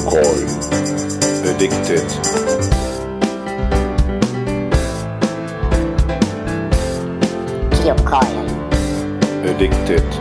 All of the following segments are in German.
Geocoin. Addicted. Geocoin. Addicted.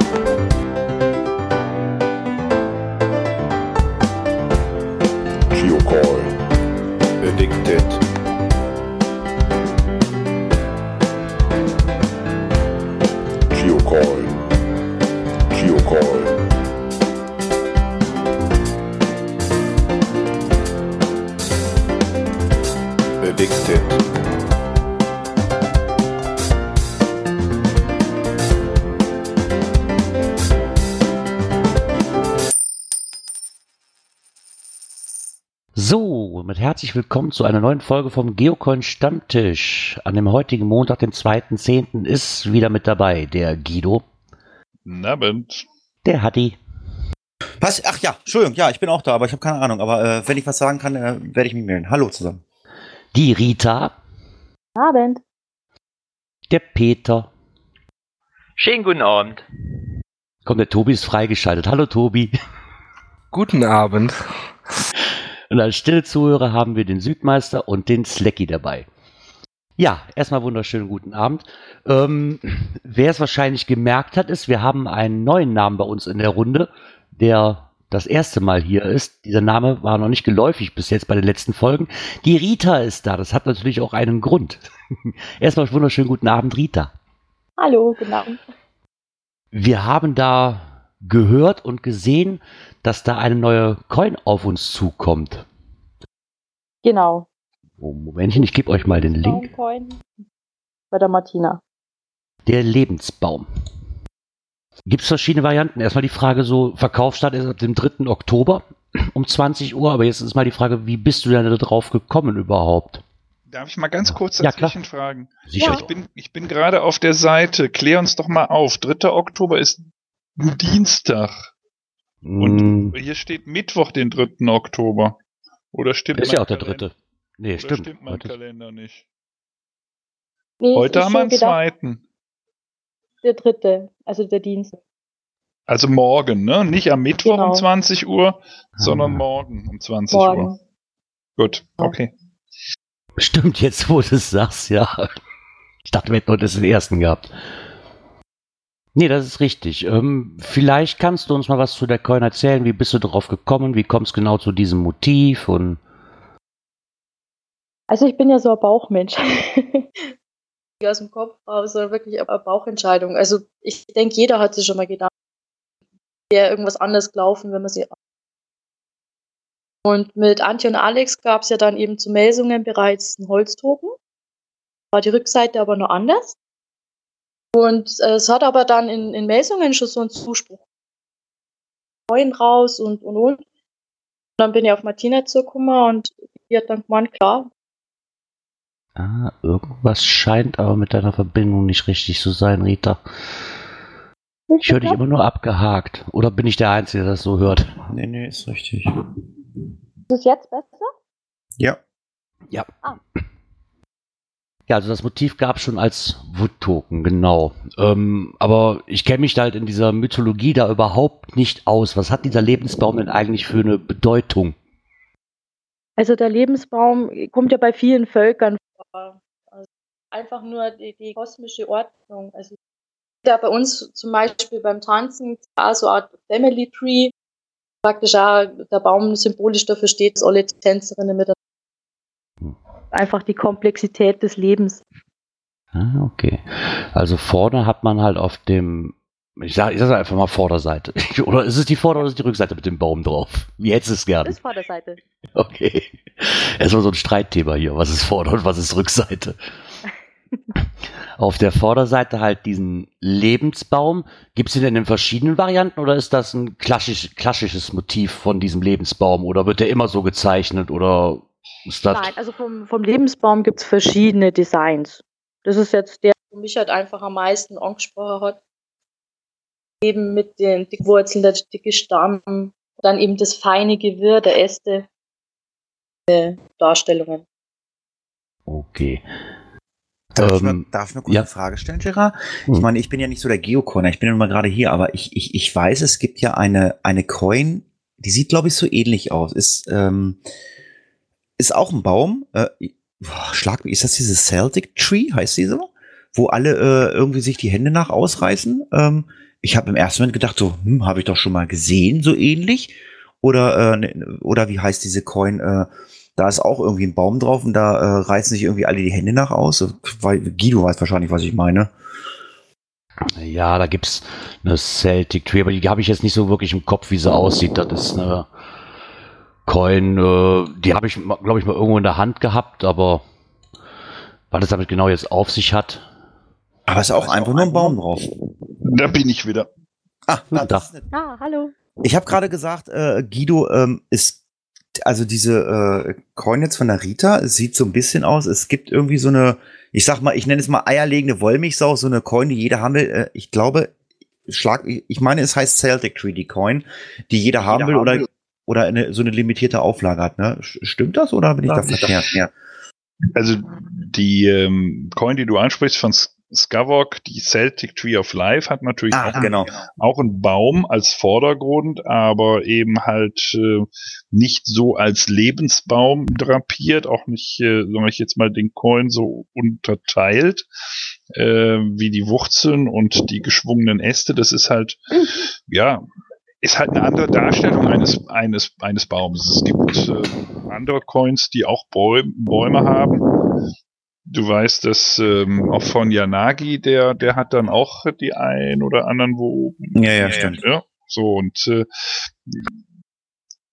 Herzlich willkommen zu einer neuen Folge vom Geocoin Stammtisch. An dem heutigen Montag, den 2.10. ist wieder mit dabei der Guido, Guten Abend. der Hatti, Was? Ach ja, Entschuldigung, ja, ich bin auch da, aber ich habe keine Ahnung. Aber äh, wenn ich was sagen kann, äh, werde ich mich melden. Hallo zusammen. die Rita, Abend. der Peter. Schönen guten Abend. Komm, der Tobi ist freigeschaltet. Hallo Tobi. Guten Abend. Und als stille Zuhörer haben wir den Südmeister und den Slacky dabei. Ja, erstmal wunderschönen guten Abend. Ähm, wer es wahrscheinlich gemerkt hat, ist, wir haben einen neuen Namen bei uns in der Runde, der das erste Mal hier ist. Dieser Name war noch nicht geläufig bis jetzt bei den letzten Folgen. Die Rita ist da. Das hat natürlich auch einen Grund. erstmal wunderschönen guten Abend, Rita. Hallo, guten Abend. Wir haben da gehört und gesehen, dass da eine neue Coin auf uns zukommt. Genau. Oh, Momentchen, ich gebe euch mal den Link. Baumcoin. Bei der Martina. Der Lebensbaum. Gibt es verschiedene Varianten. Erstmal die Frage so, Verkaufsstart ist ab dem 3. Oktober um 20 Uhr, aber jetzt ist mal die Frage, wie bist du denn da drauf gekommen überhaupt? Darf ich mal ganz kurz Ja, klar. dazwischen fragen? Sicher. Ich bin, ich bin gerade auf der Seite. Klär uns doch mal auf. 3. Oktober ist ein Dienstag. Und Mm, hier steht Mittwoch, den 3. Oktober. Oder stimmt ist ja auch der Kalender- dritte. Nee, Oder stimmt. stimmt mein Heute Kalender nicht. Nee, Heute haben wir einen zweiten. Der dritte, also der Dienstag. Also morgen, ne? Nicht am Mittwoch Genau. um 20 Uhr, sondern Ah. morgen um 20 Uhr. Morgen. Gut, Ja. okay. Stimmt, jetzt wo du es sagst, ja. Ich dachte, wir hätten heute den ersten gehabt. Nee, das ist richtig. Ähm, vielleicht kannst du uns mal was zu der Coin erzählen. Wie bist du drauf gekommen? Wie kommst du genau zu diesem Motiv? Und Also ich bin ja so ein Bauchmensch. Aus dem Kopf raus, sondern wirklich eine Bauchentscheidung. Also ich denke, jeder hat sich schon mal gedacht, wäre irgendwas anders gelaufen, wenn man sie. Und mit Antje und Alex gab es ja dann eben zu Melsungen bereits einen Holztoken. War die Rückseite aber noch anders. Und äh, es hat aber dann in, in Melsungen schon so einen Zuspruch. Neuen raus und und und. Und dann bin ich auf Martina zugekommen und die hat dann gemeint, klar, ah, irgendwas scheint aber mit deiner Verbindung nicht richtig zu sein, Rita. Ich höre dich immer nur abgehakt. Oder bin ich der Einzige, der das so hört? Nee, nee, ist richtig. Ist es jetzt besser? Ja. Ja. Ah. Ja, also das Motiv gab es schon als Wood-Token, genau. Ähm, aber ich kenne mich da halt in dieser Mythologie da überhaupt nicht aus. Was hat dieser Lebensbaum denn eigentlich für eine Bedeutung? Also der Lebensbaum kommt ja bei vielen Völkern vor. Also einfach nur die, die kosmische Ordnung. Also ja bei uns zum Beispiel beim Tanzen auch so eine Art Family Tree. Praktisch auch der Baum symbolisch dafür steht, dass alle Tänzerinnen miteinander. Einfach die Komplexität des Lebens. Ah, okay. Also vorne hat man halt auf dem, ich sage ich sag einfach mal Vorderseite. Oder ist es die Vorder- oder ist es die Rückseite mit dem Baum drauf? Wie hättest du es gerne? Das Vorderseite. Okay. Erstmal so ein Streitthema hier. Was ist Vorder- und was ist Rückseite? Auf der Vorderseite halt diesen Lebensbaum. Gibt es den denn in verschiedenen Varianten oder ist das ein klassisch, klassisches Motiv von diesem Lebensbaum oder wird der immer so gezeichnet oder ist? Nein, also vom, vom Lebensbaum gibt es verschiedene Designs. Das ist jetzt der, der mich halt einfach am meisten angesprochen hat. Eben mit den dicken Wurzeln, der dicke Stamm, dann eben das feine Gewirr der Äste, äh, Darstellungen. Okay. Darf, ich, Ähm, mal, darf ich mal kurz ja. eine Frage stellen, Gerard? Hm. Ich meine, ich bin ja nicht so der Geocoiner, ich bin ja nur mal gerade hier, aber ich, ich, ich weiß, es gibt ja eine, eine Coin, die sieht, glaube ich, so ähnlich aus. Ist, ähm, ist auch ein Baum. Äh, boah, Schlag, ist das diese Celtic Tree, heißt die so? Wo alle äh, irgendwie sich die Hände nach ausreißen. Ähm, ich habe im ersten Moment gedacht, so, hm, habe ich doch schon mal gesehen, so ähnlich. Oder, äh, ne, oder wie heißt diese Coin? Äh, da ist auch irgendwie ein Baum drauf und da äh, reißen sich irgendwie alle die Hände nach aus. Weil, Guido weiß wahrscheinlich, was ich meine. Ja, da gibt's eine Celtic Tree, aber die habe ich jetzt nicht so wirklich im Kopf, wie sie aussieht. Das ist eine Coin, äh, die habe ich, glaube ich, mal irgendwo in der Hand gehabt, aber was es damit genau jetzt auf sich hat. Aber es ist auch einfach nur ein Baum drauf. Da bin ich wieder. Ah, Na, nett. Ah, hallo. Ich habe gerade gesagt, äh, Guido ähm, ist also diese äh, Coin jetzt von der Rita, es sieht so ein bisschen aus. Es gibt irgendwie so eine, ich sag mal, ich nenne es mal eierlegende Wollmilchsau, so eine Coin, die jeder haben will. Äh, ich glaube, schlag, ich meine, es heißt Celtic Tree, die Coin, die jeder haben will oder oder eine, so eine limitierte Auflage hat. Ne? Stimmt das oder bin ich da verkehrt? Ja. Also die ähm, Coin, die du ansprichst von Skavok, die Celtic Tree of Life, hat natürlich Ah, auch, genau. auch einen Baum als Vordergrund, aber eben halt äh, nicht so als Lebensbaum drapiert, auch nicht, äh, sag ich jetzt mal, den Coin so unterteilt, äh, wie die Wurzeln und die geschwungenen Äste. Das ist halt, ja, ist halt eine andere Darstellung eines, eines, eines Baumes. Es gibt äh, andere Coins, die auch Bäume, Bäume haben. Du weißt, dass ähm, auch von Yanagi, der, der hat dann auch die ein oder anderen, wo Ja, ja, stimmt. ja, so und äh,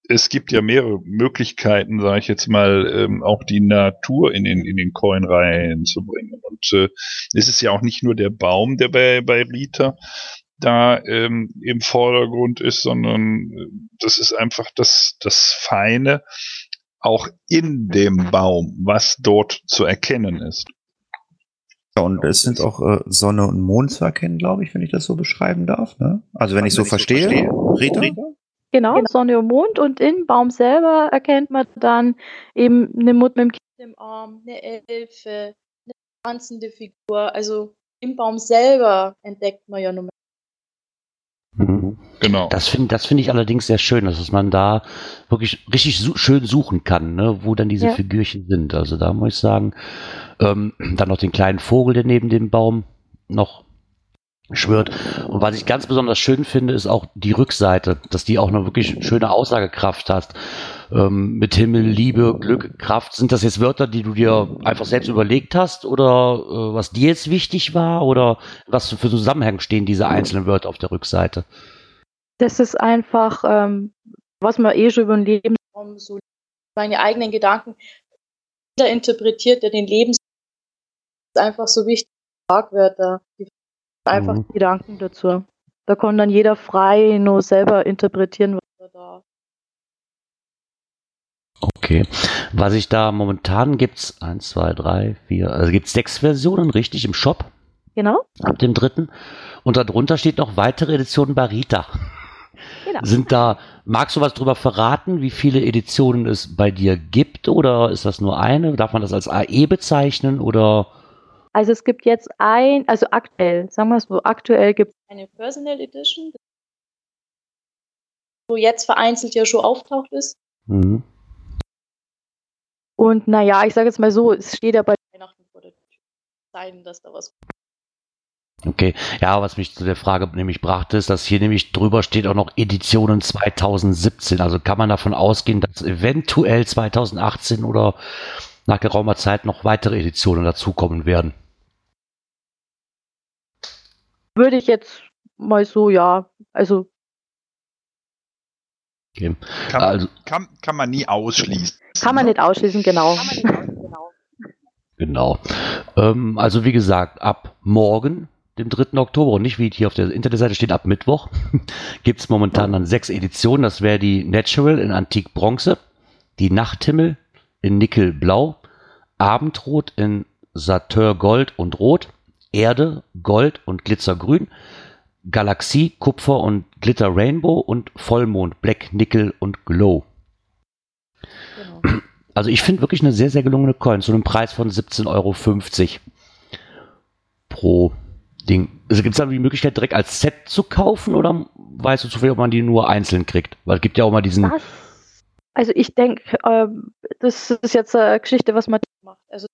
es gibt ja mehrere Möglichkeiten, sage ich jetzt mal, ähm, auch die Natur in den in den Coin reinzubringen. Und äh, es ist ja auch nicht nur der Baum, der bei bei Rita da ähm, im Vordergrund ist, sondern äh, das ist einfach das das Feine auch in dem Baum, was dort zu erkennen ist. Ja, Und es sind auch äh, Sonne und Mond zu erkennen, glaube ich, wenn ich das so beschreiben darf. Ne? Also wenn ich so verstehe, Rita? Genau, Sonne und Mond und im Baum selber erkennt man dann eben eine Mutter mit dem Kind im Arm, eine Elfe, eine tanzende Figur. Also im Baum selber entdeckt man ja nur. Mhm. Genau. Das finde das finde ich allerdings sehr schön, dass man da wirklich richtig su schön suchen kann, ne, wo dann diese Ja. Figürchen sind. Also da muss ich sagen, ähm, dann noch den kleinen Vogel, der neben dem Baum noch schwirrt. Und was ich ganz besonders schön finde, ist auch die Rückseite, dass die auch eine wirklich schöne Aussagekraft hat. Ähm, mit Himmel, Liebe, Glück, Kraft. Sind das jetzt Wörter, die du dir einfach selbst überlegt hast oder äh, was dir jetzt wichtig war oder was für Zusammenhänge stehen diese einzelnen Wörter auf der Rückseite? Das ist einfach, ähm, was man eh schon über den Lebensraum so meine eigenen Gedanken. Interpretiert ja den Lebensraum. Einfach so wichtig. Schlagwörter, die einfach Mhm. die Gedanken dazu. Da kann dann jeder frei nur selber interpretieren, was er da. Okay. Was ich da momentan gibt's eins, zwei, drei, vier, also gibt's sechs Versionen, richtig, im Shop Genau. ab dem dritten. Und darunter steht noch weitere Editionen bei Rita. Genau. Sind da, magst du was drüber verraten, wie viele Editionen es bei dir gibt oder ist das nur eine? Darf man das als AE bezeichnen oder? Also es gibt jetzt ein, also aktuell, sagen wir es so, aktuell gibt es eine Personal Edition, wo jetzt vereinzelt ja schon auftaucht ist. Mhm. Und naja, ich sage jetzt mal so, es steht ja bei Weihnachten vor der Tür. Sein, dass da was. Okay, ja, was mich zu der Frage nämlich brachte, ist, dass hier nämlich drüber steht auch noch Editionen 2017. Also kann man davon ausgehen, dass eventuell 2018 oder nach geraumer Zeit noch weitere Editionen dazukommen werden. Würde ich jetzt mal so, ja, also Okay. Kann, Also, kann, kann man nie ausschließen. kann man nicht ausschließen, genau. genau. Ähm, also wie gesagt, ab morgen, dem 3. Oktober und nicht wie hier auf der Internetseite steht, ab Mittwoch, gibt es momentan dann sechs Editionen. Das wäre die Natural in Antik Bronze, die Nachthimmel in Nickel Blau, Abendrot in Satyr Gold und Rot, Erde Gold und Glitzergrün, Galaxie Kupfer und Glitter Rainbow und Vollmond Black Nickel und Glow. genau. Also ich finde wirklich eine sehr, sehr gelungene Coin zu einem Preis von 17,50 Euro pro Ding. Also gibt es da die Möglichkeit, direkt als Set zu kaufen oder weißt du zufällig, ob man die nur einzeln kriegt? Weil es gibt ja auch mal diesen. Das, also ich denke, ähm, das ist jetzt eine Geschichte, was man macht. Also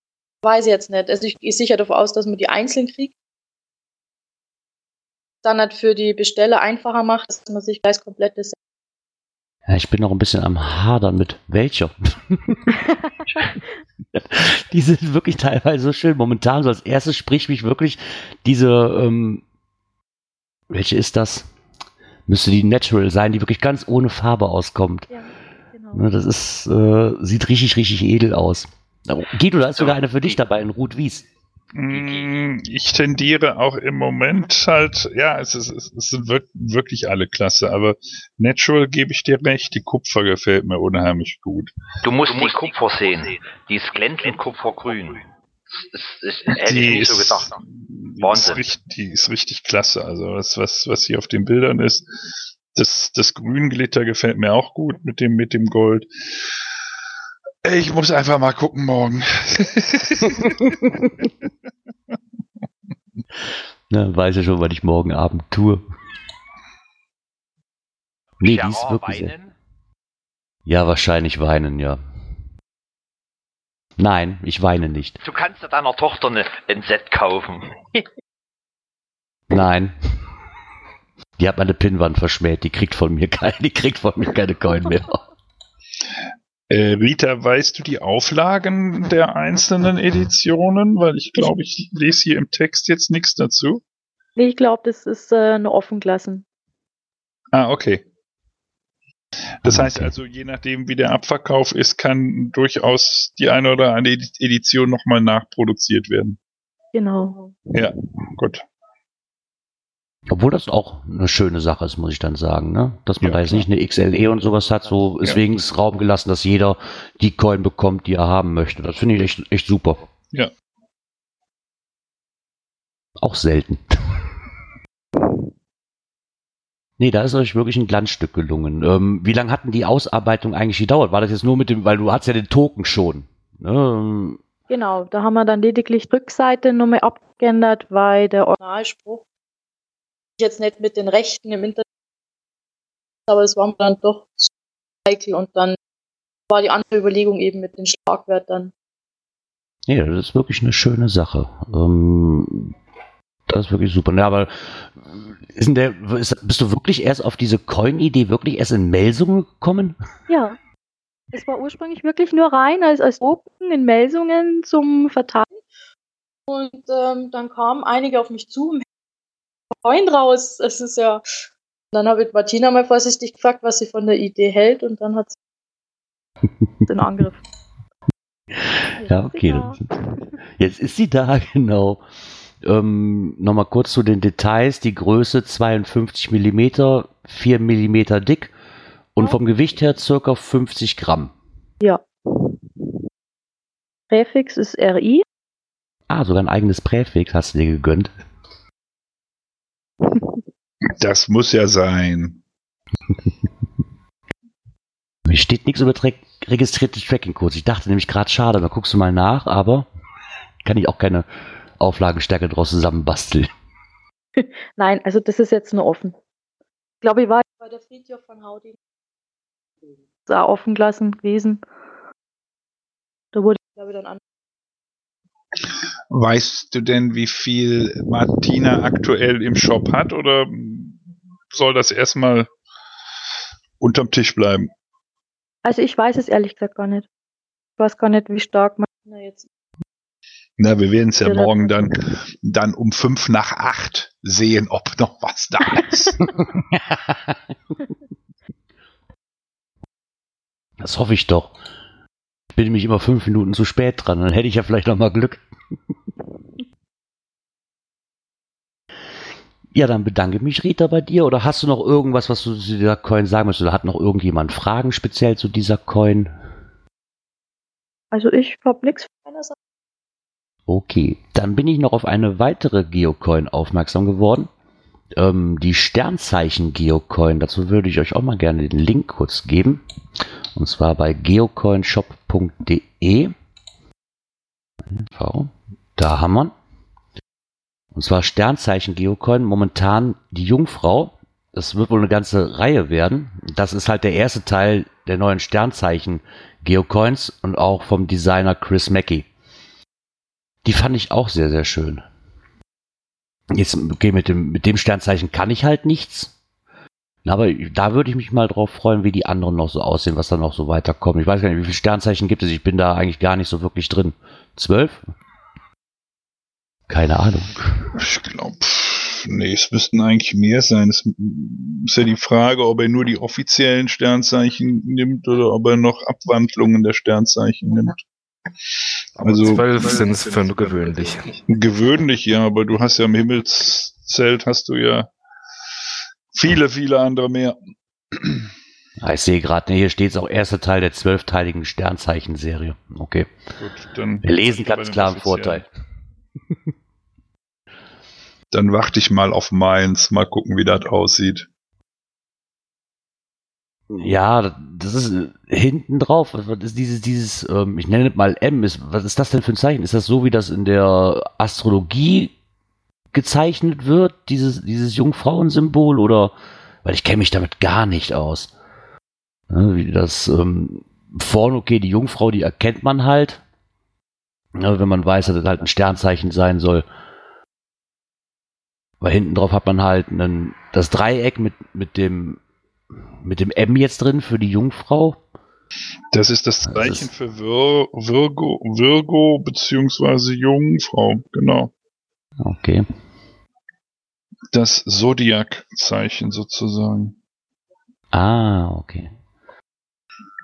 weiß ich jetzt nicht. Also ich gehe sicher davon aus, dass man die einzeln kriegt. Dann halt für die Besteller einfacher macht, dass man sich gleich komplett das Ja, ich bin noch ein bisschen am Hadern mit welcher. die sind wirklich teilweise so schön. Momentan so als erstes spricht mich wirklich diese, ähm, welche ist das? Müsste die Natural sein, die wirklich ganz ohne Farbe auskommt. Ja, genau. Ne, Das ist, äh, sieht richtig, richtig edel aus. Guido, da ist sogar eine für dich dabei, in Ruth Wies. Mm, Ich tendiere auch im Moment halt, ja, es, ist, es sind wirk- wirklich alle klasse, aber Natural gebe ich dir recht, die Kupfer gefällt mir unheimlich gut. Du musst, die Kupfer sehen. Die ist glänzend kupfergrün. Das, das, das hätte ich nicht so gedacht. die ist, Wahnsinn. richtig, die ist richtig klasse. Also was, was, was hier auf den Bildern ist, das, das Grünglitter gefällt mir auch gut mit dem, mit dem Gold. Ich muss einfach mal gucken morgen. Ne, weiß ja schon, was ich morgen Abend tue. Nee, die ist wirklich. sehr- weinen? Ja, wahrscheinlich weinen, ja. Nein, ich weine nicht. Du kannst ja deiner Tochter eine, ein Set kaufen. Nein. Die hat meine Pinnwand verschmäht. Die kriegt von mir keine, die kriegt von mir keine Coin mehr. Äh, Rita, weißt du die Auflagen der einzelnen Editionen? Weil ich glaube, ich lese hier im Text jetzt nichts dazu. Nee, ich glaube, das ist äh, eine Offenglassen. Ah, okay. Das heißt also, je nachdem, wie der Abverkauf ist, kann durchaus die eine oder andere Edi- Edition nochmal nachproduziert werden. Genau. Ja, gut. Obwohl das auch eine schöne Sache ist, muss ich dann sagen, ne? Dass man Ja, da jetzt klar. nicht eine XLE und sowas hat, so ist Ja. wenigstens Raum gelassen, dass jeder die Coin bekommt, die er haben möchte. Das finde ich echt, echt super. Ja. Auch selten. Nee, da ist euch wirklich ein Glanzstück gelungen. Ähm, wie lange hatten die Ausarbeitung eigentlich gedauert? War das jetzt nur mit dem, weil du hast ja den Token schon. Ähm, Genau, da haben wir dann lediglich die Rückseite nochmal abgeändert, weil der Originalspruch jetzt nicht mit den Rechten im Internet, aber es war mir dann doch zu heikel und dann war die andere Überlegung eben mit den Schlagwörtern. Nee, das ist wirklich eine schöne Sache. Ähm, das ist wirklich super. Ja, aber ist denn der, ist, bist du wirklich erst auf diese Coin-Idee wirklich erst in Melsungen gekommen? Ja, es war ursprünglich wirklich nur rein als, als Drucken in Melsungen zum Verteilen. Und ähm, dann kamen einige auf mich zu, Freund raus. Es ist ja. Dann habe ich Martina mal vorsichtig gefragt, was sie von der Idee hält, und dann hat sie den Angriff. Ja, okay. Jetzt ist sie da, genau. Ähm, Nochmal kurz zu den Details. Die Größe 52 mm, 4 mm dick und vom Gewicht her circa 50 Gramm. Ja. Präfix ist RI. Ah, sogar ein eigenes Präfix hast du dir gegönnt. Das muss ja sein. Hier steht nichts über registrierte Tracking-Codes. Ich dachte nämlich gerade, schade, da guckst du mal nach, aber kann ich auch keine Auflagenstärke draus zusammenbasteln. Nein, also das ist jetzt nur offen. Ich glaube, ich war bei der Friedhof von Hauding. Das auch offen gelassen gewesen. Da wurde, glaube ich, dann an. Weißt du denn, wie viel Martina aktuell im Shop hat oder soll das erstmal unterm Tisch bleiben? Also ich weiß es ehrlich gesagt gar nicht. Ich weiß gar nicht, wie stark man Na, jetzt. Na, wir werden es ja morgen dann, dann um fünf nach acht sehen, ob noch was da ist. Das hoffe ich doch. Ich bin nämlich immer fünf Minuten zu spät dran, dann hätte ich ja vielleicht noch mal Glück. Ja, dann bedanke mich, Rita, bei dir. Oder hast du noch irgendwas, was du zu dieser Coin sagen möchtest? Oder hat noch irgendjemand Fragen speziell zu dieser Coin? Also ich habe nichts von meiner Seite. Okay, dann bin ich noch auf eine weitere Geocoin aufmerksam geworden. Ähm, die Sternzeichen Geocoin. Dazu würde ich euch auch mal gerne den Link kurz geben. Und zwar bei geocoinshop.de. Da haben wir. Und zwar Sternzeichen Geocoin. Momentan die Jungfrau. das wird wohl eine ganze Reihe werden. Das ist halt der erste Teil der neuen Sternzeichen Geocoins und auch vom Designer Chris Mackey. Die fand ich auch sehr, sehr schön. Jetzt, okay, mit dem, mit dem Sternzeichen kann ich halt nichts. Aber da würde ich mich mal drauf freuen, wie die anderen noch so aussehen, was da noch so weiterkommt. Ich weiß gar nicht, wie viele Sternzeichen gibt es. Ich bin da eigentlich gar nicht so wirklich drin. Zwölf? Keine Ahnung. Ich glaube, nee, es müssten eigentlich mehr sein. Es ist ja die Frage, ob er nur die offiziellen Sternzeichen nimmt oder ob er noch Abwandlungen der Sternzeichen nimmt. Also zwölf sind es für gewöhnlich. Gewöhnlich, ja, aber du hast ja im Himmelszelt hast du ja viele, viele andere mehr. Ah, ich sehe gerade, hier steht es auch erster Teil der zwölfteiligen Sternzeichen-Serie. Okay. Gut, dann Wir lesen ganz klar einen Vorteil. Dann warte ich mal auf meins, mal gucken, wie das aussieht. Ja, das ist äh, hinten drauf. Was ist dieses, dieses, ähm, ich nenne es mal M, ist, was ist das denn für ein Zeichen? Ist das so, wie das in der Astrologie gezeichnet wird, dieses, dieses Jungfrauensymbol, oder, weil ich kenne mich damit gar nicht aus. Ja, wie das, ähm, vorne, okay, die Jungfrau, die erkennt man halt, ja, wenn man weiß, dass das halt ein Sternzeichen sein soll. Weil hinten drauf hat man halt einen, das Dreieck mit, mit dem mit dem M jetzt drin für die Jungfrau. Das ist das Zeichen das für Vir Virgo, Virgo beziehungsweise Jungfrau, genau. Okay. Das Zodiac-Zeichen sozusagen. Ah, okay.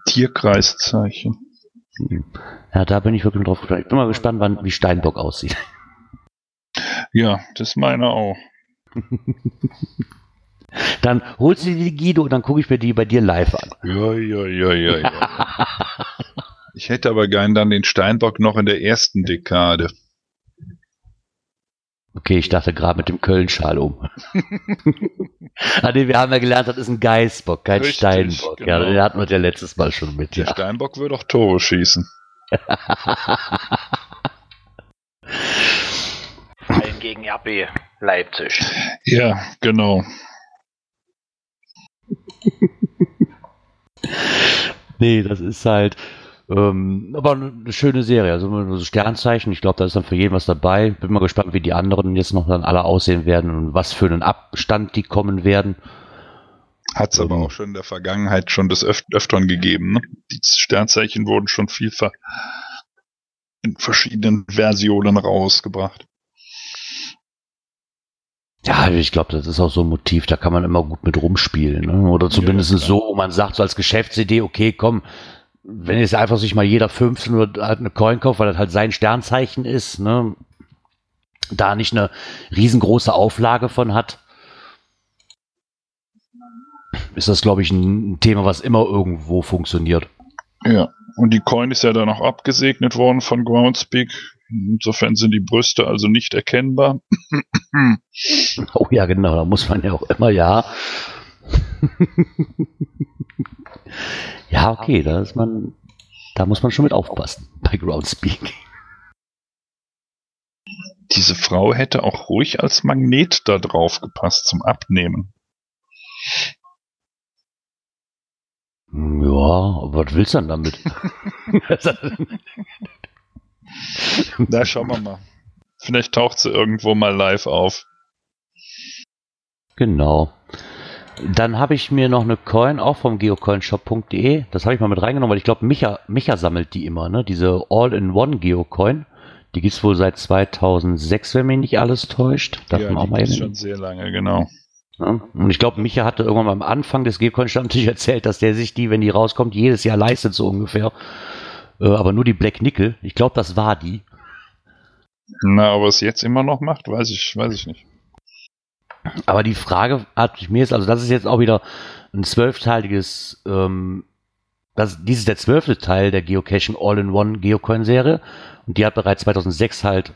Tierkreiszeichen. Hm. Ja, da bin ich wirklich drauf gespannt. Ich bin mal gespannt, wann, wie Steinbock aussieht. Ja, das meine auch. Dann holst du die Guido und dann gucke ich mir die bei dir live an. Ja, ja, ja, ja, ja. ich hätte aber gern dann den Steinbock noch in der ersten Dekade. Okay, ich dachte gerade mit dem Köln-Schal um. ah, nee, wir haben ja gelernt, das ist ein Geißbock, kein Richtig, Steinbock. Genau. Ja, den hatten wir ja letztes Mal schon mit. Der ja. Steinbock würde auch Tore schießen. Gegen RB Leipzig. Ja, genau. nee, das ist halt. Ähm, aber eine schöne Serie. Also so Sternzeichen. Ich glaube, da ist dann für jeden was dabei. Bin mal gespannt, wie die anderen jetzt noch dann alle aussehen werden und was für einen Abstand die kommen werden. Hat es aber ähm. auch schon in der Vergangenheit schon des Öf Öfteren gegeben. Ne? Die Sternzeichen wurden schon vielfach in verschiedenen Versionen rausgebracht. Ja, ich glaube, das ist auch so ein Motiv, da kann man immer gut mit rumspielen. Ne? Oder zumindest ja, so, man sagt so als Geschäftsidee, okay, komm, wenn jetzt einfach sich mal jeder 15 oder halt eine Coin kauft, weil das halt sein Sternzeichen ist, ne? da nicht eine riesengroße Auflage von hat, ist das, glaube ich, ein Thema, was immer irgendwo funktioniert. Ja, und die Coin ist ja dann auch abgesegnet worden von Groundspeak. Insofern sind die Brüste also nicht erkennbar. oh ja, genau, da muss man ja auch immer, ja. ja, okay, da ist man, da muss man schon mit aufpassen bei Groundspeak. Diese Frau hätte auch ruhig als Magnet da drauf gepasst zum Abnehmen. Ja, was willst du denn damit? Na, schauen wir mal. Vielleicht taucht sie irgendwo mal live auf. Genau. Dann habe ich mir noch eine Coin auch vom geocoinshop.de. Das habe ich mal mit reingenommen, weil ich glaube, Micha, Micha sammelt die immer, ne? Diese All-in-One Geocoin. Die gibt es wohl seit 2006, wenn mich nicht alles täuscht. Darf ja, man auch die mal schon sehr lange, genau. Ja? Und ich glaube, Micha hatte irgendwann mal am Anfang des Geocoin-Stammtisch erzählt, dass der sich die, wenn die rauskommt, jedes Jahr leistet, so ungefähr. Äh, aber nur die Black Nickel. Ich glaube, das war die. Na, ob er es jetzt immer noch macht, weiß ich, weiß ich nicht. Aber die Frage hat mir jetzt, also das ist jetzt auch wieder ein zwölfteiliges, ähm, das, dies ist der zwölfte Teil der Geocaching All-in-One Geocoin-Serie und die hat bereits 2006 halt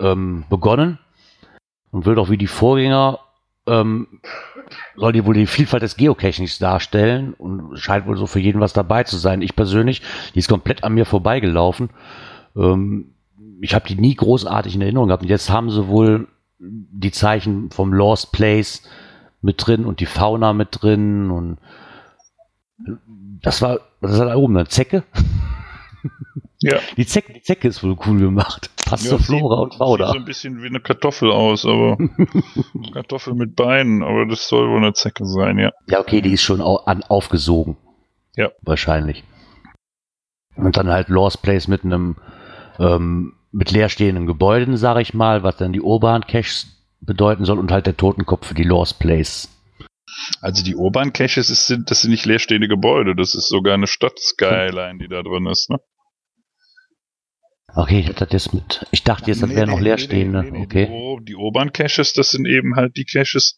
ähm, begonnen und wird auch wie die Vorgänger ähm, soll die wohl die Vielfalt des Geocachings darstellen und scheint wohl so für jeden was dabei zu sein. Ich persönlich, die ist komplett an mir vorbeigelaufen. Ähm, ich habe die nie großartig in Erinnerung gehabt. Und jetzt haben sie wohl die Zeichen vom Lost Place mit drin und die Fauna mit drin und das war, das ist da oben eine Zecke. Ja. Die Zecke, die Zecke ist wohl cool gemacht. Passt Ja, sieht- Flora und Sieht Fauna. so ein bisschen wie eine Kartoffel aus, aber Kartoffel mit Beinen, aber das soll wohl eine Zecke sein, ja. Ja, okay, die ist schon au an, aufgesogen. Ja. Wahrscheinlich. Und dann halt Lost Place mit einem, ähm, mit leerstehenden Gebäuden, sage ich mal, was dann die urban Caches bedeuten soll und halt der Totenkopf für die Lost Place. Also die Urban Caches, ist, sind, das sind nicht leerstehende Gebäude, das ist sogar eine Stadt-Skyline, die da drin ist, ne? Okay, ich hatte das jetzt mit, ich dachte jetzt, das Nee, wären nee, noch leerstehende. nee, okay. Die, Ur- die Urban Caches, das sind eben halt die Caches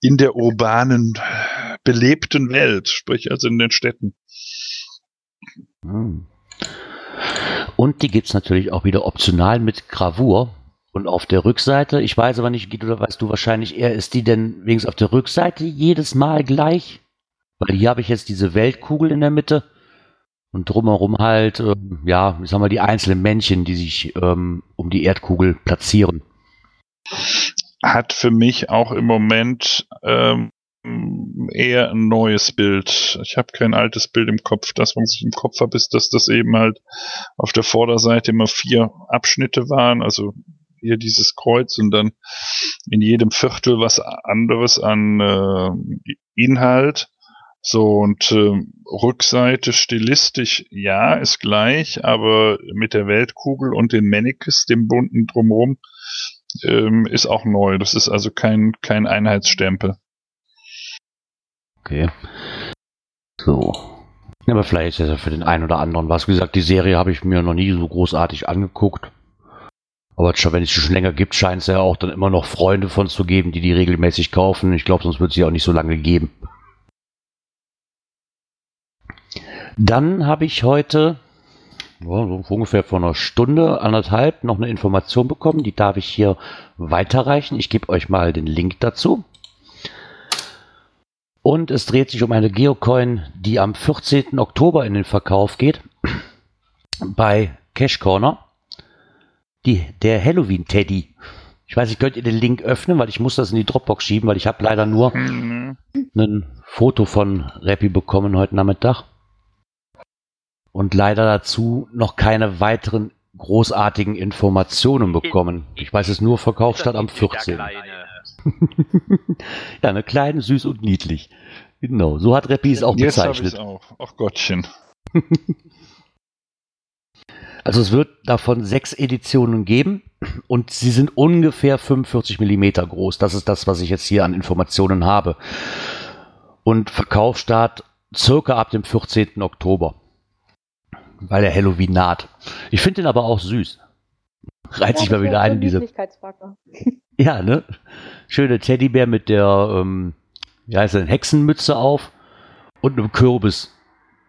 in der urbanen, belebten Welt, sprich also in den Städten. Hm. Und die gibt's natürlich auch wieder optional mit Gravur. Und auf der Rückseite, ich weiß aber nicht, Guido, da weißt du wahrscheinlich eher, ist die denn wenigstens auf der Rückseite jedes Mal gleich? Weil hier habe ich jetzt diese Weltkugel in der Mitte und drumherum halt, ähm, ja, ich sag mal, die einzelnen Männchen, die sich ähm, um die Erdkugel platzieren. Hat für mich auch im Moment ähm, eher ein neues Bild. Ich habe kein altes Bild im Kopf. Das, was ich im Kopf habe, ist, dass das eben halt auf der Vorderseite immer vier Abschnitte waren, also hier dieses Kreuz und dann in jedem Viertel was anderes an äh, Inhalt. So und äh, Rückseite stilistisch, ja, ist gleich, aber mit der Weltkugel und den Mannequins, dem bunten drumherum, ähm, ist auch neu. Das ist also kein, kein Einheitsstempel. Okay. So. Aber vielleicht ist das ja für den einen oder anderen was. Wie gesagt, die Serie habe ich mir noch nie so großartig angeguckt. Aber wenn es sie schon länger gibt, scheint es ja auch dann immer noch Freunde von zu geben, die die regelmäßig kaufen. Ich glaube, sonst wird sie auch nicht so lange geben. Dann habe ich heute, so ungefähr vor einer Stunde, anderthalb, noch eine Information bekommen. Die darf ich hier weiterreichen. Ich gebe euch mal den Link dazu. Und es dreht sich um eine Geocoin, die am 14. Oktober in den Verkauf geht. Bei Cash Corner. Die, der Halloween Teddy. Ich weiß nicht, könnt ihr den Link öffnen, weil ich muss das in die Dropbox schieben, weil ich habe leider nur Mhm. ein Foto von Rappi bekommen heute Nachmittag. Und leider dazu noch keine weiteren großartigen Informationen bekommen. Ich weiß es nur, verkauft statt am 14. ja, eine kleine, süß und niedlich. Genau, so hat Rappi es auch Jetzt bezeichnet. es auch. Ach Gottchen. Also es wird davon sechs Editionen geben und sie sind ungefähr 45 Millimeter groß. Das ist das, was ich jetzt hier an Informationen habe. Und Verkaufsstart circa ab dem 14. Oktober. Weil der Halloween naht. Ich finde den aber auch süß. Reizt sich mal wieder ein, diese. Ja, ne? Schöne Teddybär mit der, ähm, wie heißt denn, Hexenmütze auf und einem Kürbis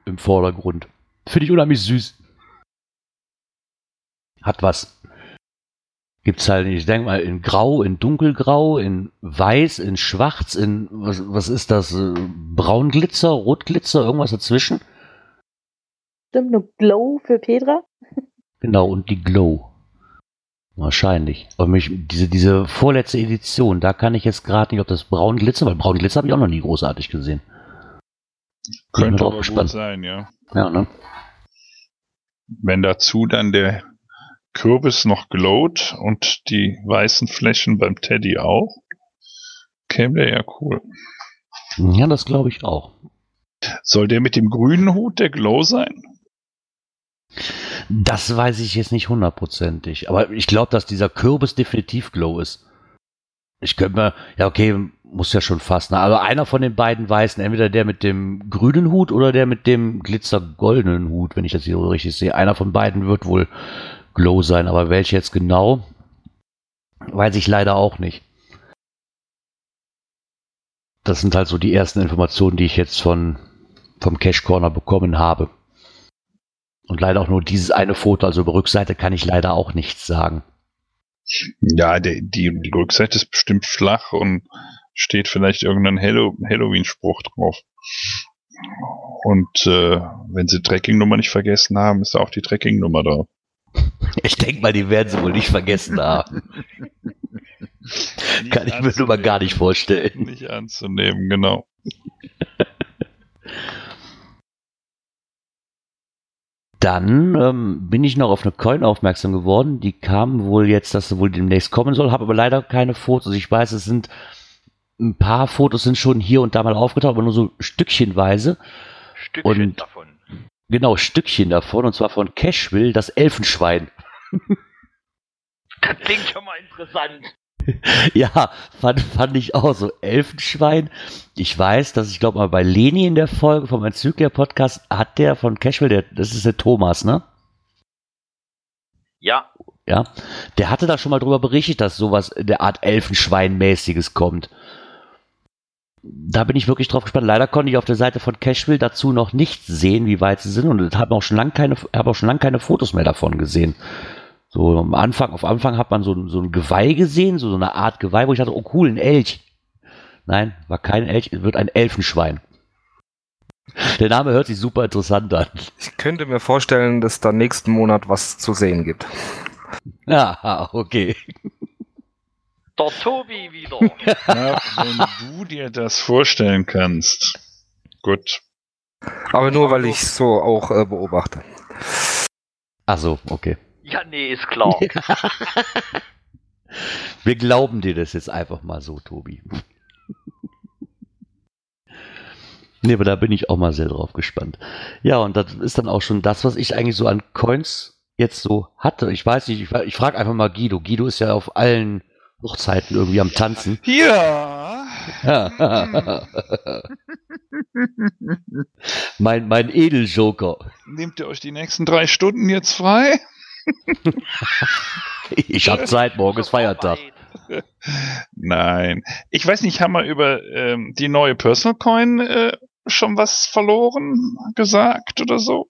im Vordergrund. Finde ich unheimlich süß. Hat was. Gibt's halt, ich denke mal, in Grau, in Dunkelgrau, in Weiß, in Schwarz, in, was, was ist das? Braunglitzer, Rotglitzer, irgendwas dazwischen? Stimmt, nur Glow für Petra. Genau, und die Glow. Wahrscheinlich. Aber mich, diese, diese vorletzte Edition, da kann ich jetzt gerade nicht, ob das Braunglitzer, weil Braunglitzer habe ich auch noch nie großartig gesehen. Könnte aber gespannt. gut sein, ja. Ja, ne? Wenn dazu dann der Kürbis noch glowt und die weißen Flächen beim Teddy auch, käme der ja cool. Ja, das glaube ich auch. Soll der mit dem grünen Hut der Glow sein? Das weiß ich jetzt nicht hundertprozentig. Aber ich glaube, dass dieser Kürbis definitiv Glow ist. Ich könnte mir, ja, okay, muss ja schon fast. Ne? Aber einer von den beiden Weißen, entweder der mit dem grünen Hut oder der mit dem glitzergoldenen Hut, wenn ich das hier so richtig sehe. Einer von beiden wird wohl Glow sein. Aber welche jetzt genau, weiß ich leider auch nicht. Das sind halt so die ersten Informationen, die ich jetzt von, vom Cash Corner bekommen habe. Und leider auch nur dieses eine Foto, also über Rückseite kann ich leider auch nichts sagen. Ja, die, die Rückseite ist bestimmt flach und steht vielleicht irgendein Hallo Halloween-Spruch drauf. Und äh, wenn sie Tracking-Nummer nicht vergessen haben, ist auch die Tracking-Nummer drauf. Ich denke mal, die werden sie wohl nicht vergessen haben. Kann ich mir nun mal gar nicht vorstellen. Nicht anzunehmen, genau. Dann ähm, bin ich noch auf eine Coin aufmerksam geworden. Die kam wohl jetzt, dass sie wohl demnächst kommen soll, habe aber leider keine Fotos. Ich weiß, es sind ein paar Fotos sind schon hier und da mal aufgetaucht, aber nur so stückchenweise. Stückchen Und- davon. Genau, Stückchen davon, und zwar von Cashville, das Elfenschwein. Das klingt schon mal interessant. Ja, fand, fand ich auch so. Elfenschwein. Ich weiß, dass ich glaube mal bei Leni in der Folge vom Enzyklia-Podcast hat der von Cashville, der, das ist der Thomas, ne? Ja, Ja. Der hatte da schon mal drüber berichtet, dass sowas in der Art Elfenschwein-mäßiges kommt. Da bin ich wirklich drauf gespannt. Leider konnte ich auf der Seite von Cashville dazu noch nicht sehen, wie weit sie sind und habe auch schon lange keine, habe auch schon lange keine Fotos mehr davon gesehen. So am Anfang, auf Anfang hat man so, ein- so ein Geweih gesehen, so, so eine Art Geweih, wo ich dachte, oh cool, ein Elch. Nein, war kein Elch, es wird ein Elfenschwein. Der Name hört sich super interessant an. Ich könnte mir vorstellen, dass da nächsten Monat was zu sehen gibt. Ja, okay. der Tobi wieder. Ja, wenn du dir das vorstellen kannst. Gut. Aber nur, weil ich so auch äh, beobachte. Ach so, okay. Ja, nee, ist klar. Wir glauben dir das jetzt einfach mal so, Tobi. nee, aber da bin ich auch mal sehr drauf gespannt. Ja, und das ist dann auch schon das, was ich eigentlich so an Coins jetzt so hatte. Ich weiß nicht, ich, ich frage einfach mal Guido. Guido ist ja auf allen Hochzeiten irgendwie am Tanzen. Ja. mein, mein Edeljoker. Nehmt ihr euch die nächsten drei Stunden jetzt frei? Ich hab Zeit, morgen ist Feiertag. Nein. Ich weiß nicht, haben wir über ähm, die neue Personal Coin äh, schon was verloren gesagt oder so?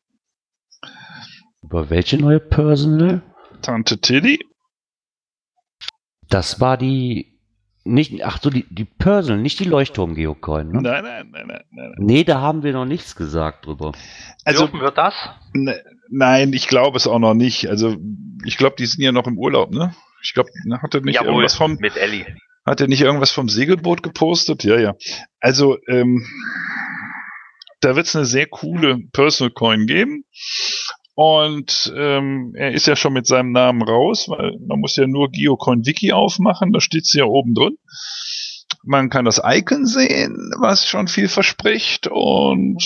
Über welche neue Personal? Tante Tilly? Das war die. Nicht, ach so, die, die Personal, nicht die Leuchtturm-Geocoin, ne? Nein, nein, nein, nein, nein. Nee, da haben wir noch nichts gesagt drüber. Also, Dürfen wir das? ne, nein, ich glaube es auch noch nicht. Also, ich glaube, die sind ja noch im Urlaub, ne? Ich glaube, hatte nicht Jawohl, irgendwas vom, mit Ellie. hat er nicht irgendwas vom Segelboot gepostet? Ja, ja. Also, ähm, da wird es eine sehr coole Personal Coin geben. Und ähm, er ist ja schon mit seinem Namen raus, weil man muss ja nur Geocoin Wiki aufmachen, da steht sie ja oben drin. Man kann das Icon sehen, was schon viel verspricht und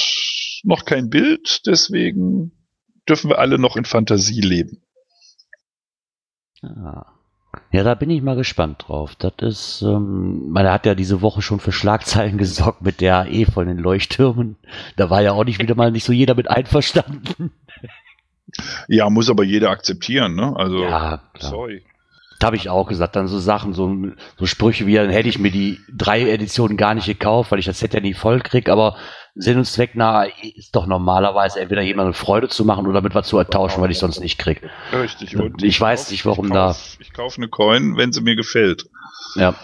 noch kein Bild, deswegen dürfen wir alle noch in Fantasie leben. Ah. Ja, da bin ich mal gespannt drauf. Das ist, ähm, man hat ja diese Woche schon für Schlagzeilen gesorgt mit der AE von den Leuchttürmen. Da war ja auch nicht wieder mal nicht so jeder mit einverstanden. Ja, muss aber jeder akzeptieren, ne? Also, Ja, klar. sorry. Da habe ich auch gesagt, dann so Sachen, so, so Sprüche wie, dann hätte ich mir die drei Editionen gar nicht gekauft, weil ich das Set ja nie voll krieg, aber Sinn und Zweck nah ist doch normalerweise entweder jemandem Freude zu machen oder mit was zu ertauschen, weil ich sonst nicht krieg. Richtig. Ich weiß nicht, warum ich da- kauf, Ich kaufe eine Coin, wenn sie mir gefällt. Ja,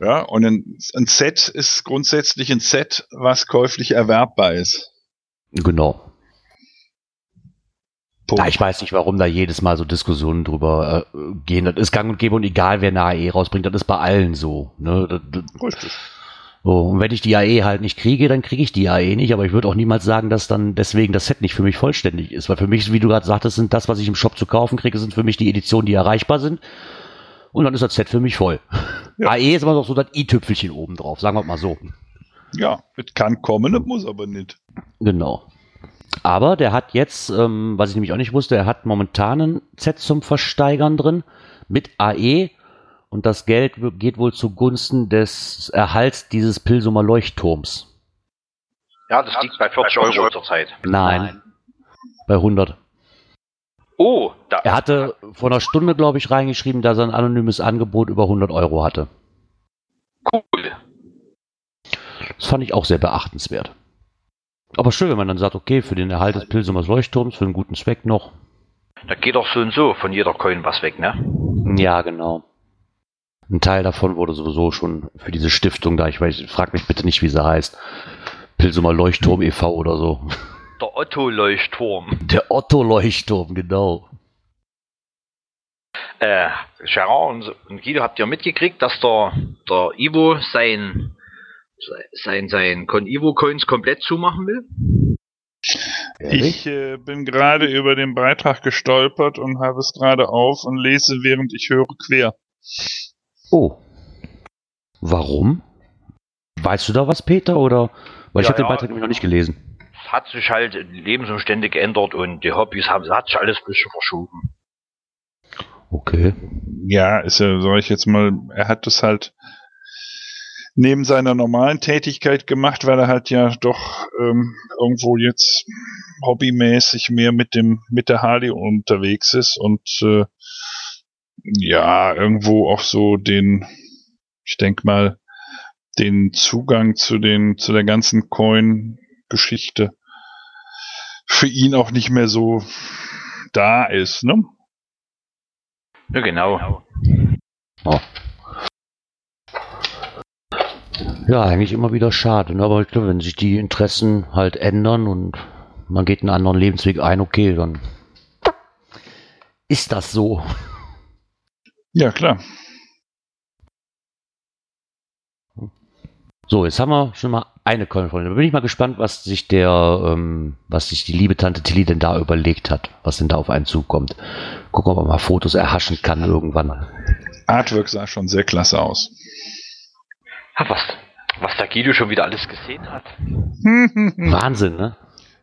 Ja, und ein, ein Set ist grundsätzlich ein Set, was käuflich erwerbbar ist. genau. Ja, ich weiß nicht, warum da jedes Mal so Diskussionen drüber äh, gehen. Das ist gang und gäbe und egal, wer eine AE rausbringt, das ist bei allen so. Ne? Das, das, Richtig. So. Und wenn ich die AE halt nicht kriege, dann kriege ich die AE nicht, aber ich würde auch niemals sagen, dass dann deswegen das Set nicht für mich vollständig ist. Weil für mich, wie du gerade sagtest, sind das, was ich im Shop zu kaufen kriege, sind für mich die Editionen, die erreichbar sind. Und dann ist das Set für mich voll. Ja. AE ist immer noch so das i-Tüpfelchen oben drauf, sagen wir mal so. Ja, es kann kommen, es muss aber nicht. Genau. Aber der hat jetzt, ähm, was ich nämlich auch nicht wusste, er hat momentan ein Set zum Versteigern drin mit AE und das Geld geht wohl zugunsten des Erhalts dieses Pilsumer Leuchtturms. Ja, das liegt bei 40 Euro zurzeit. Nein, bei 100. Oh, da. Er hatte vor einer Stunde, glaube ich, reingeschrieben, dass er ein anonymes Angebot über 100 Euro hatte. Cool. Das fand ich auch sehr beachtenswert. Aber schön, wenn man dann sagt, okay, für den Erhalt des Pilsumers Leuchtturms, für einen guten Zweck noch. Da geht doch so und so von jeder Coin was weg, ne? Ja, genau. Ein Teil davon wurde sowieso schon für diese Stiftung da. Ich weiß, frag mich bitte nicht, wie sie heißt. Pilsumer Leuchtturm e.V. oder so. Der Otto-Leuchtturm. Der Otto Leuchtturm, genau. Äh, Gerard und, und Guido, habt ihr mitgekriegt, dass der, der Ivo sein, sein, sein Con Ivo Coins komplett zumachen will? Ich äh, bin gerade über den Beitrag gestolpert und habe es gerade auf und lese, während ich höre quer. Oh. Warum? Weißt du da was, Peter? Oder? Weil ich Ja, habe den ja. Beitrag nämlich noch nicht gelesen. Es hat sich halt die Lebensumstände geändert und die Hobbys haben, hat sich alles ein bisschen verschoben. Okay. Ja, ist ja, sag ich jetzt mal, er hat das halt neben seiner normalen Tätigkeit gemacht, weil er halt ja doch ähm, irgendwo jetzt hobbymäßig mehr mit dem mit der Harley unterwegs ist und äh, ja irgendwo auch so den, ich denk mal, den Zugang zu den zu der ganzen Coin-Geschichte für ihn auch nicht mehr so da ist, ne? Ja, genau. Oh. Ja, eigentlich immer wieder schade. Ne? Aber ich glaube, wenn sich die Interessen halt ändern und man geht einen anderen Lebensweg ein, okay, dann ist das so. Ja, klar. So, jetzt haben wir schon mal eine Coin-Freundin. Da bin ich mal gespannt, was sich der, ähm, was sich die liebe Tante Tilly denn da überlegt hat, was denn da auf einen zukommt. Gucken, ob man mal Fotos erhaschen kann irgendwann. Artwork sah schon sehr klasse aus. Ha, Was, was der Guido schon wieder alles gesehen hat. Wahnsinn, ne?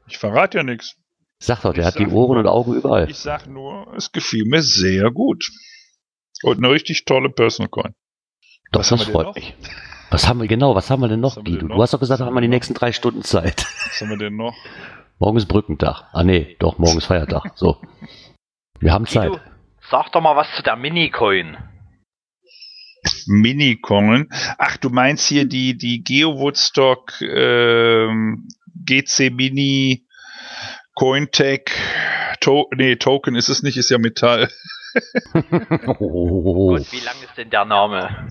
Ich verrate ja nichts. Sag doch, der Ich hat die Ohren und Augen überall. Ich sag nur, es gefiel mir sehr gut. Und eine richtig tolle Personal Coin. Doch, was das freut mich. Was haben wir genau? Was haben wir denn noch, Was haben wir Guido? denn Du noch? hast doch gesagt, haben wir die nächsten drei Stunden Zeit. Was haben wir denn noch? Morgen ist Brückentag. Ah nee, doch, morgen ist Feiertag. So. Wir haben Zeit. Guido, sag doch mal was zu der Mini-Coin. Mini-Coin. Ach, du meinst hier die, die Geo Woodstock ähm, GC Mini Cointech to nee, Token ist es nicht, ist ja Metall. Oh. Und wie lang ist denn der Name?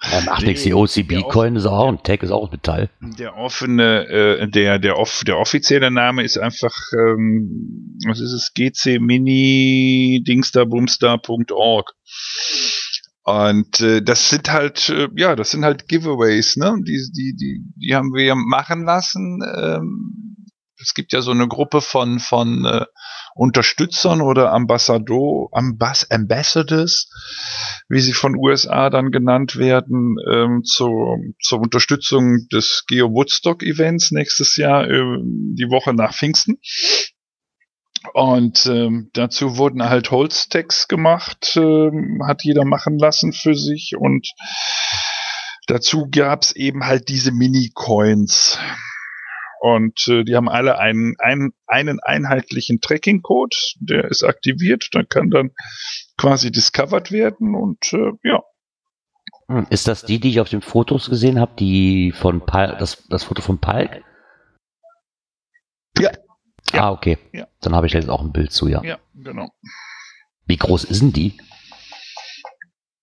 Ach, Nee, nix, die OCB-Coin ist auch ein Tag, ist auch ein Metall. Der offene, äh, der, der, off, der offizielle Name ist einfach, ähm, was ist es, GC Mini Dingsterbumster.org. Und äh, das sind halt, äh, ja, das sind halt Giveaways, ne? Die, die, die, die haben wir machen lassen. Ähm, es gibt ja so eine Gruppe von, von äh, Unterstützern oder Ambassador, Ambass Ambassadors, wie sie von USA dann genannt werden, ähm, zur, zur Unterstützung des Geo Woodstock Events nächstes Jahr, äh, die Woche nach Pfingsten. Und ähm, dazu wurden halt Holztext gemacht, ähm, hat jeder machen lassen für sich und dazu gab's eben halt diese Mini-Coins. Und äh, die haben alle einen, einen, einen einheitlichen Tracking-Code, der ist aktiviert, der kann dann quasi discovered werden und äh, ja, Hm, Ist das die, die ich auf den Fotos gesehen habe, die von Pal das, das Foto von Palk? Ja. Ja. Ah, okay. Ja. Dann habe ich jetzt auch ein Bild zu, ja. ja, genau. Wie groß ist denn die?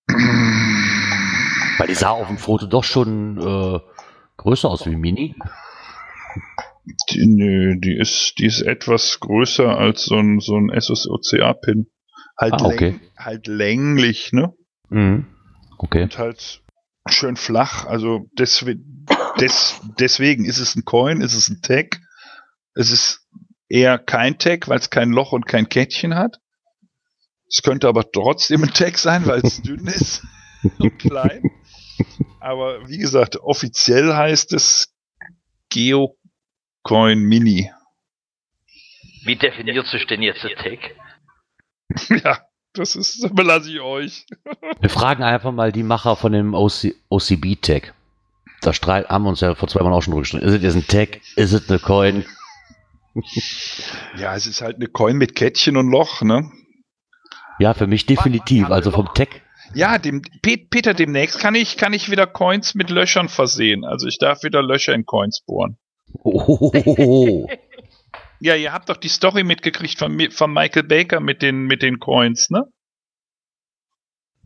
Weil die sah auf dem Foto doch schon äh, größer aus wie Mini. Die, nö, die ist, die ist etwas größer als so ein, so ein SOCA-Pin. Halt, Ah, okay. halt länglich, ne? Mhm. Okay. Und halt schön flach. Also deswegen, des, deswegen ist es ein Coin, ist es ein Tag. Es ist eher kein Tag, weil es kein Loch und kein Kettchen hat. Es könnte aber trotzdem ein Tag sein, weil es dünn ist und klein. Aber wie gesagt, offiziell heißt es GeoCoin Mini. Wie definiert sich denn jetzt der Tag? Ja, das ist, das belasse ich euch. Wir fragen einfach mal die Macher von dem OC, OCB-Tag. Da streit, haben wir uns ja vor zwei Wochen auch schon drüber gestritten. Ist es jetzt ein Tag? Ist es eine Coin? Ja, es ist halt eine Coin mit Kettchen und Loch, ne? Ja, für mich definitiv. Also vom Tag. Ja, dem, Pet, Peter, demnächst kann ich, kann ich wieder Coins mit Löchern versehen. Also ich darf wieder Löcher in Coins bohren. Oh, Ja, ihr habt doch die Story mitgekriegt von, von Michael Baker mit den, mit den Coins, ne?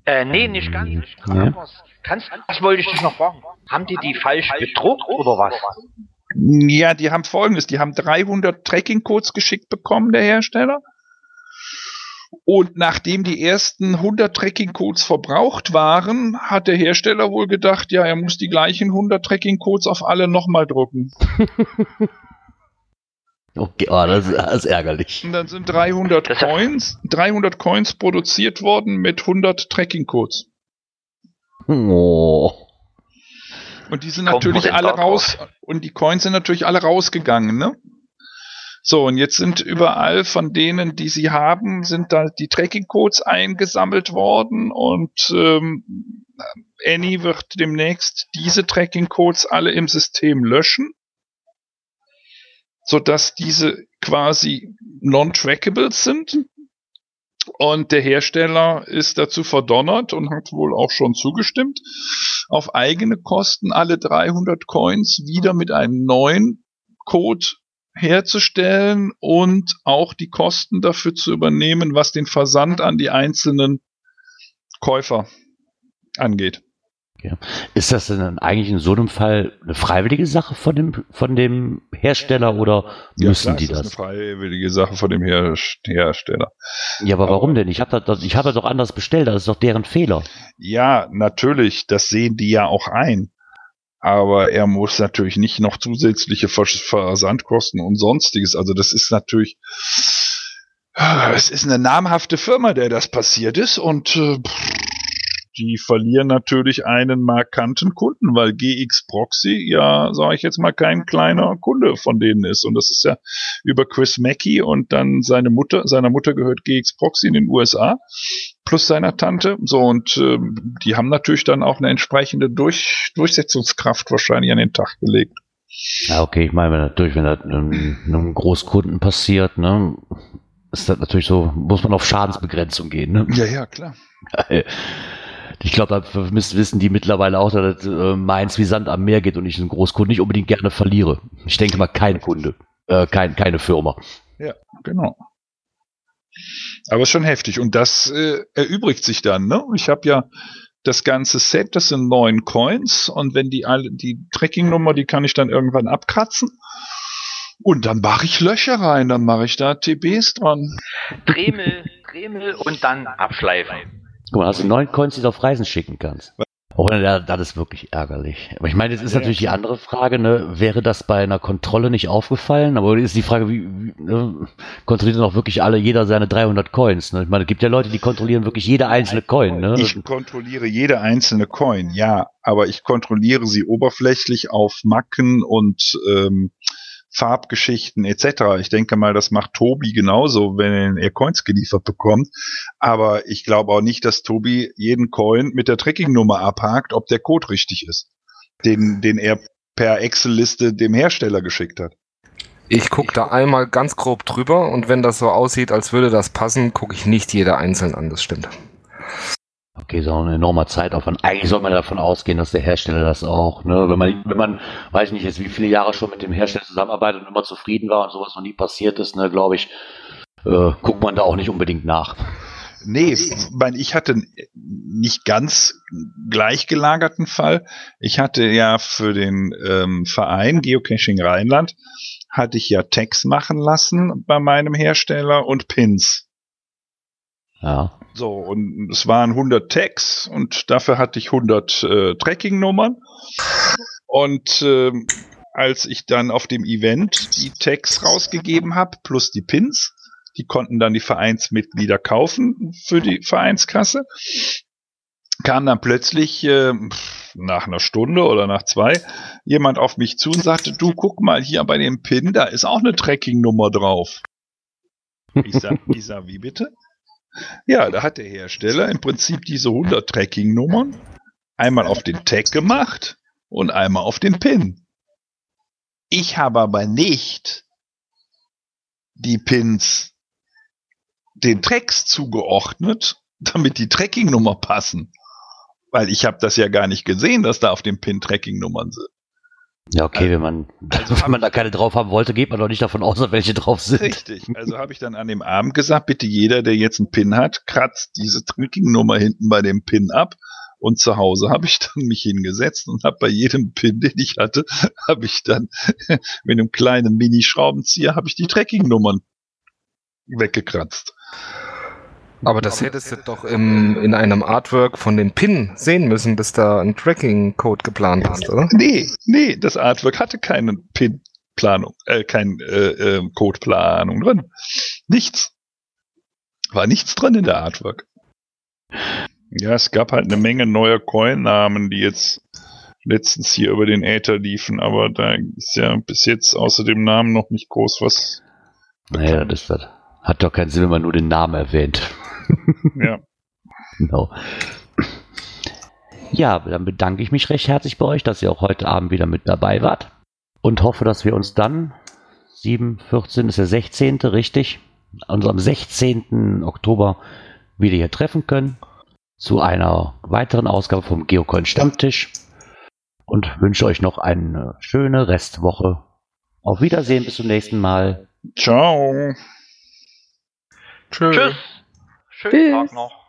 Äh, nee, nicht ganz. Nicht ganz. Ja. Kannst, was wollte ich dich noch fragen? Haben die die falsch bedruckt oder was? Ja, die haben folgendes, die haben 300 Tracking-Codes geschickt bekommen, der Hersteller. Und nachdem die ersten 100 Tracking-Codes verbraucht waren, hat der Hersteller wohl gedacht, ja, er muss die gleichen 100 Tracking-Codes auf alle nochmal drucken. Okay, oh, das, ist, das ist ärgerlich. Und dann sind 300 Das ist ja- Coins, 300 Coins produziert worden mit 100 Tracking-Codes. Oh. Und die sind Kommt natürlich alle raus, und die Coins sind natürlich alle rausgegangen, ne? So, und jetzt sind überall von denen, die sie haben, sind da die Tracking-Codes eingesammelt worden und ähm, Annie wird demnächst diese Tracking-Codes alle im System löschen, sodass diese quasi non-trackable sind. Und der Hersteller ist dazu verdonnert und hat wohl auch schon zugestimmt, auf eigene Kosten alle 300 Coins wieder mit einem neuen Code herzustellen und auch die Kosten dafür zu übernehmen, was den Versand an die einzelnen Käufer angeht. Ist das denn eigentlich in so einem Fall eine freiwillige Sache von dem, von dem Hersteller oder müssen klar, die ist das? eine freiwillige Sache von dem Her Hersteller. Ja, aber warum denn? Ich habe das, ich habe das doch anders bestellt, das ist doch deren Fehler. Ja, natürlich, das sehen die ja auch ein. Aber er muss natürlich nicht noch zusätzliche Vers Versandkosten und sonstiges. Also das ist natürlich, es ist eine namhafte Firma, der das passiert ist und äh, pff, die verlieren natürlich einen markanten Kunden, weil GX Proxy ja, sage ich jetzt mal, kein kleiner Kunde von denen ist. Und das ist ja über Chris Mackey und dann seine Mutter, seiner Mutter gehört GX Proxy in den USA plus seiner Tante. So, und ähm, die haben natürlich dann auch eine entsprechende Durch Durchsetzungskraft wahrscheinlich an den Tag gelegt. Ja, okay, ich meine, wenn natürlich, wenn das einem, einem Großkunden passiert, ne, ist das natürlich so, muss man auf Schadensbegrenzung gehen, ne? Ja, ja, klar. Ich glaube, da müssen, wissen die mittlerweile auch, dass das, äh, meins wie Sand am Meer geht und ich einen Großkunden nicht unbedingt gerne verliere. Ich denke mal, kein Kunde, äh, kein, keine Firma. Genau. Aber ist schon heftig. Und das äh, erübrigt sich dann, ne? Ich habe ja das ganze Set, das sind neun Coins und wenn die alle, die Tracking-Nummer, die kann ich dann irgendwann abkratzen. Und dann mache ich Löcher rein, dann mache ich da TBs dran. Dremel, Dremel und dann abschleifen. Guck mal, hast du neun Coins, die du auf Reisen schicken kannst. Oh, ja, das ist wirklich ärgerlich. Aber ich meine, jetzt ist Ja, natürlich die klar. andere Frage, ne, wäre das bei einer Kontrolle nicht aufgefallen? Aber ist die Frage, wie, wie ne, kontrollieren auch wirklich alle, jeder seine 300 Coins? Ne? Ich meine, es gibt ja Leute, die kontrollieren wirklich jede einzelne Coin. Ne? Ich kontrolliere jede einzelne Coin, ja, aber ich kontrolliere sie oberflächlich auf Macken und ähm, Farbgeschichten etc. Ich denke mal, das macht Tobi genauso, wenn er Coins geliefert bekommt. Aber ich glaube auch nicht, dass Tobi jeden Coin mit der Tracking-Nummer abhakt, ob der Code richtig ist, den, den er per Excel-Liste dem Hersteller geschickt hat. Ich gucke da einmal ganz grob drüber und wenn das so aussieht, als würde das passen, gucke ich nicht jeder einzeln an, das stimmt. Okay, so ein enormer Zeitaufwand. Eigentlich soll man davon ausgehen, dass der Hersteller das auch, ne? Wenn man, wenn man, weiß ich nicht jetzt, wie viele Jahre schon mit dem Hersteller zusammenarbeitet und immer zufrieden war und sowas noch nie passiert ist, ne, glaube ich, äh, guckt man da auch nicht unbedingt nach. Nee, ich meine, ich hatte nicht ganz gleichgelagerten Fall. Ich hatte ja für den ähm, Verein Geocaching Rheinland hatte ich ja Tags machen lassen bei meinem Hersteller und Pins. Ja. So, und es waren 100 Tags und dafür hatte ich 100 äh, Tracking-Nummern. Und ähm, als ich dann auf dem Event die Tags rausgegeben habe, plus die Pins, die konnten dann die Vereinsmitglieder kaufen für die Vereinskasse, kam dann plötzlich äh, nach einer Stunde oder nach zwei jemand auf mich zu und sagte, du guck mal hier bei dem Pin, da ist auch eine Tracking-Nummer drauf. Ich sag, ich sag, wie bitte? Ja, da hat der Hersteller im Prinzip diese 100 Tracking-Nummern einmal auf den Tag gemacht und einmal auf den Pin. Ich habe aber nicht die Pins den Tracks zugeordnet, damit die Tracking-Nummer passen. Weil ich habe das ja gar nicht gesehen, dass da auf dem Pin Tracking-Nummern sind. Ja, okay, wenn man, wenn man da keine drauf haben wollte, geht man doch nicht davon aus, dass welche drauf sind. Richtig. Also habe ich dann an dem Abend gesagt, bitte jeder, der jetzt einen Pin hat, kratzt diese Tracking-Nummer hinten bei dem Pin ab. Und zu Hause habe ich dann mich hingesetzt und habe bei jedem Pin, den ich hatte, habe ich dann mit einem kleinen Mini-Schraubenzieher habe ich die Tracking-Nummern weggekratzt. Aber das hättest du doch im, in einem Artwork von dem Pin sehen müssen, bis da ein Tracking-Code geplant ist, oder? Nee, nee, das Artwork hatte keine Pin-Planung, äh, kein äh, äh, Code-Planung drin. Nichts. War nichts drin in der Artwork. Ja, es gab halt eine Menge neuer Coin-Namen, die jetzt letztens hier über den Äther liefen, aber da ist ja bis jetzt außer dem Namen noch nicht groß was. Naja, das wird, hat doch keinen Sinn, wenn man nur den Namen erwähnt. Ja. Genau. Ja, dann bedanke ich mich recht herzlich bei euch, dass ihr auch heute Abend wieder mit dabei wart und hoffe, dass wir uns dann 7, 14 ist der 16. richtig, also am 16. Oktober wieder hier treffen können zu einer weiteren Ausgabe vom Geocoin Stammtisch und wünsche euch noch eine schöne Restwoche. Auf Wiedersehen, bis zum nächsten Mal. Ciao. Tschö. Tschüss. Schönen Tschüss. Tag noch.